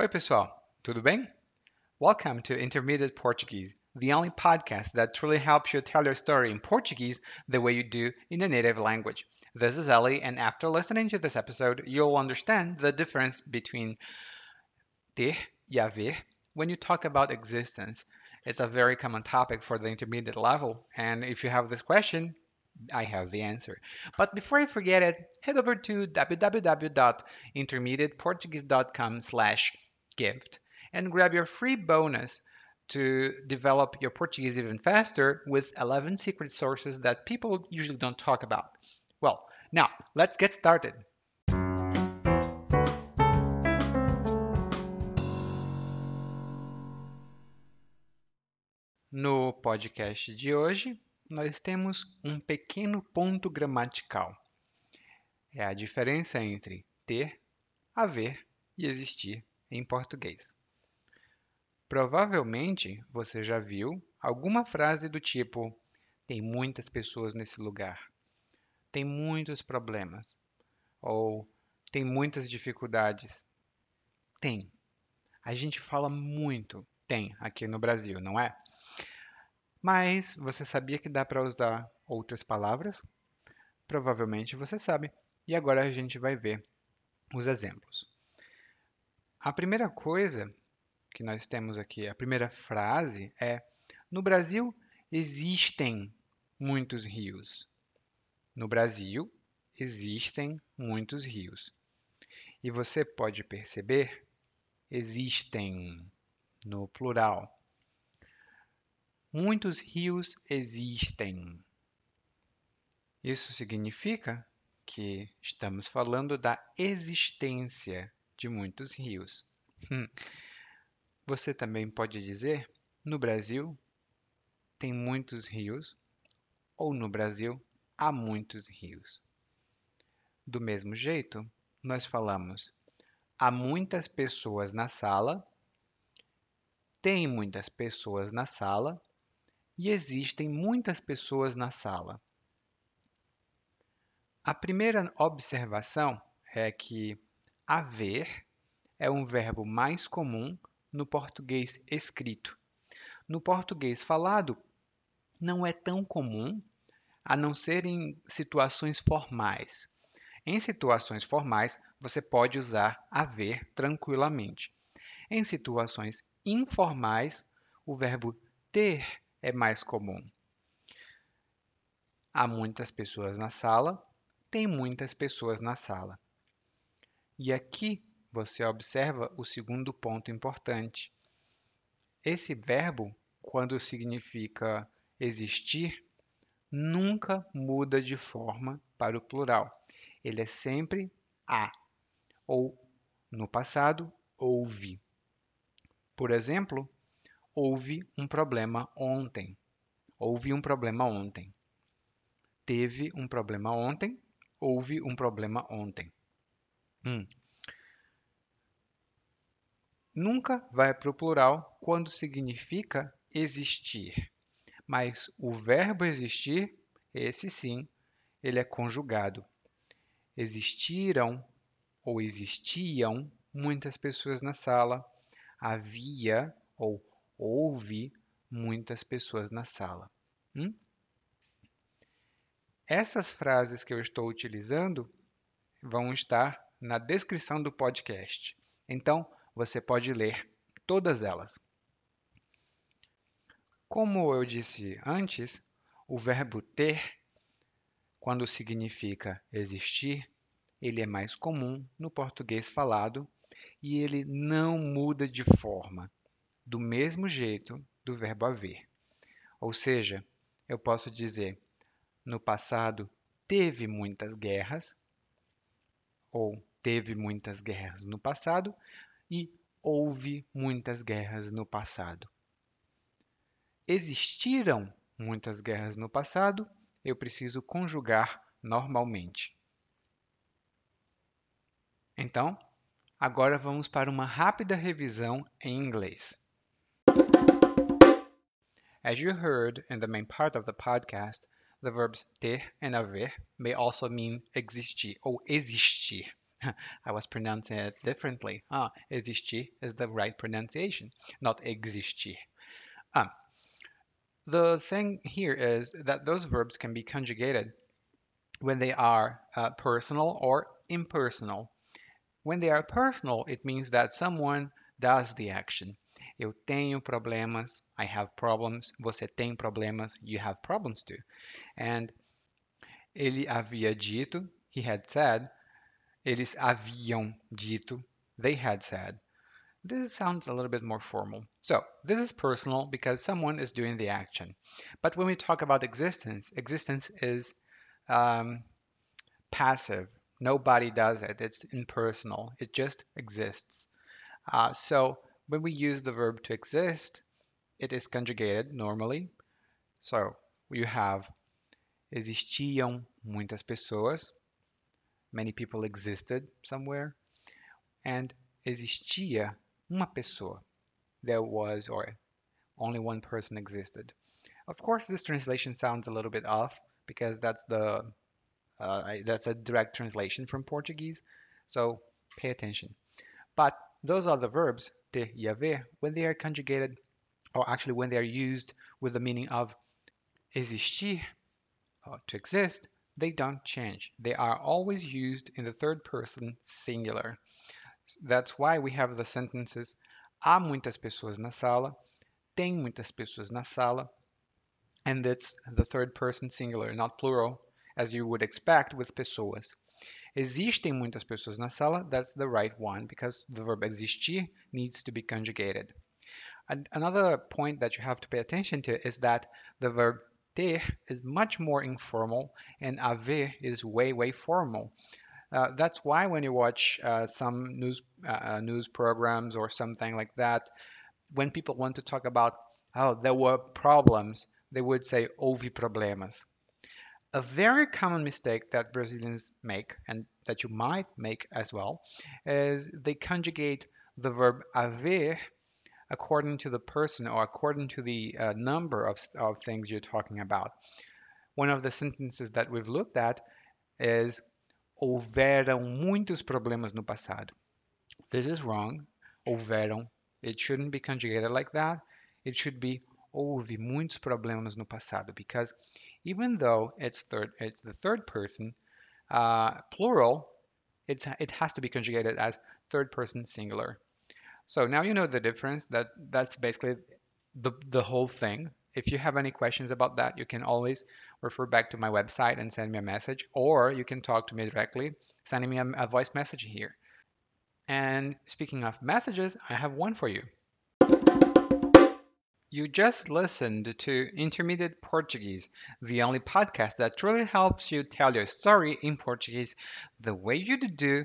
Oi, pessoal, tudo bem? Welcome to Intermediate Portuguese, the only podcast that truly helps you tell your story in Portuguese the way you do in a native language. This is Ellie, and after listening to this episode, you'll understand the difference between ter e haver when you talk about existence. It's a very common topic for the intermediate level, and if you have this question, I have the answer. But before I forget it, head over to www.intermediateportuguese.com slash gift and grab your free bonus to develop your Portuguese even faster with 11 secret sources that people usually don't talk about. Well, now let's get started. No podcast de hoje, nós temos um pequeno ponto gramatical. É a diferença entre ter, haver e existir em português. Provavelmente você já viu alguma frase do tipo: tem muitas pessoas nesse lugar, tem muitos problemas, ou tem muitas dificuldades. Tem. A gente fala muito tem aqui no Brasil, não é? Mas você sabia que dá para usar outras palavras? Provavelmente você sabe. E agora a gente vai ver os exemplos. A primeira coisa que nós temos aqui, a primeira frase é: No Brasil existem muitos rios. No Brasil existem muitos rios. E você pode perceber, existem no plural. Muitos rios existem. Isso significa que estamos falando da existência de muitos rios. Hum. Você também pode dizer: no Brasil tem muitos rios, ou no Brasil há muitos rios. Do mesmo jeito, nós falamos: há muitas pessoas na sala, tem muitas pessoas na sala e existem muitas pessoas na sala. A primeira observação é que haver é um verbo mais comum no português escrito. No português falado, não é tão comum, a não ser em situações formais. Em situações formais, você pode usar haver tranquilamente. Em situações informais, o verbo ter é mais comum. Há muitas pessoas na sala, tem muitas pessoas na sala. E aqui você observa o segundo ponto importante. Esse verbo, quando significa existir, nunca muda de forma para o plural. Ele é sempre há, ou no passado, houve. Por exemplo, Houve um problema ontem. Houve um problema ontem. Teve um problema ontem. Houve um problema ontem. Hum. Nunca vai para o plural quando significa existir. Mas o verbo existir, esse sim, ele é conjugado. Existiram ou existiam muitas pessoas na sala. Havia ou houve muitas pessoas na sala. Hum? Essas frases que eu estou utilizando vão estar na descrição do podcast. Então, você pode ler todas elas. Como eu disse antes, o verbo ter, quando significa existir, ele é mais comum no português falado e ele não muda de forma do mesmo jeito do verbo haver. Ou seja, eu posso dizer: no passado teve muitas guerras, ou teve muitas guerras no passado, e houve muitas guerras no passado. Existiram muitas guerras no passado, eu preciso conjugar normalmente. Então, agora vamos para uma rápida revisão em inglês. As you heard in the main part of the podcast, the verbs ter and haver may also mean existir ou existir. I was pronouncing it differently. Ah, existir is the right pronunciation, not existir. Um, the thing here is that those verbs can be conjugated when they are uh, personal or impersonal. When they are personal, it means that someone does the action. Eu tenho problemas, I have problems. Você tem problemas, you have problems too. And ele havia dito, he had said. Eles haviam dito, they had said. This sounds a little bit more formal. So this is personal because someone is doing the action. But when we talk about existence, existence is um, passive. Nobody does it. It's impersonal. It just exists. Uh, so when we use the verb to exist, it is conjugated normally. So you have existiam muitas pessoas. Many people existed somewhere. And existia uma pessoa. There was or only one person existed. Of course, this translation sounds a little bit off because that's the uh, that's a direct translation from Portuguese. So pay attention. But those are the verbs ter e haver when they are conjugated, or actually when they are used with the meaning of existir, to exist, they don't change. They are always used in the third person singular. That's why we have the sentences há muitas pessoas na sala, tem muitas pessoas na sala, and it's the third person singular, not plural, as you would expect with pessoas. Existem muitas pessoas na sala. That's the right one because the verb existir needs to be conjugated. And another point that you have to pay attention to is that the verb ter is much more informal and haver is way, way formal. Uh, that's why when you watch uh, some news uh, uh, news programs or something like that, when people want to talk about oh there were problems, they would say houve problemas. A very common mistake that Brazilians make, and that you might make as well, is they conjugate the verb haver according to the person or according to the uh, number of, of things you're talking about. One of the sentences that we've looked at is houveram muitos problemas no passado. This is wrong. Houveram. It shouldn't be conjugated like that. It should be houve muitos problemas no passado because even though it's third, it's the third person uh, plural, it's it has to be conjugated as third person singular. So now you know the difference. That that's basically the the whole thing. If you have any questions about that, you can always refer back to my website and send me a message, or you can talk to me directly, sending me a, a voice message here. And speaking of messages, I have one for you. You just listened to Intermediate Portuguese, the only podcast that truly helps you tell your story in Portuguese the way you do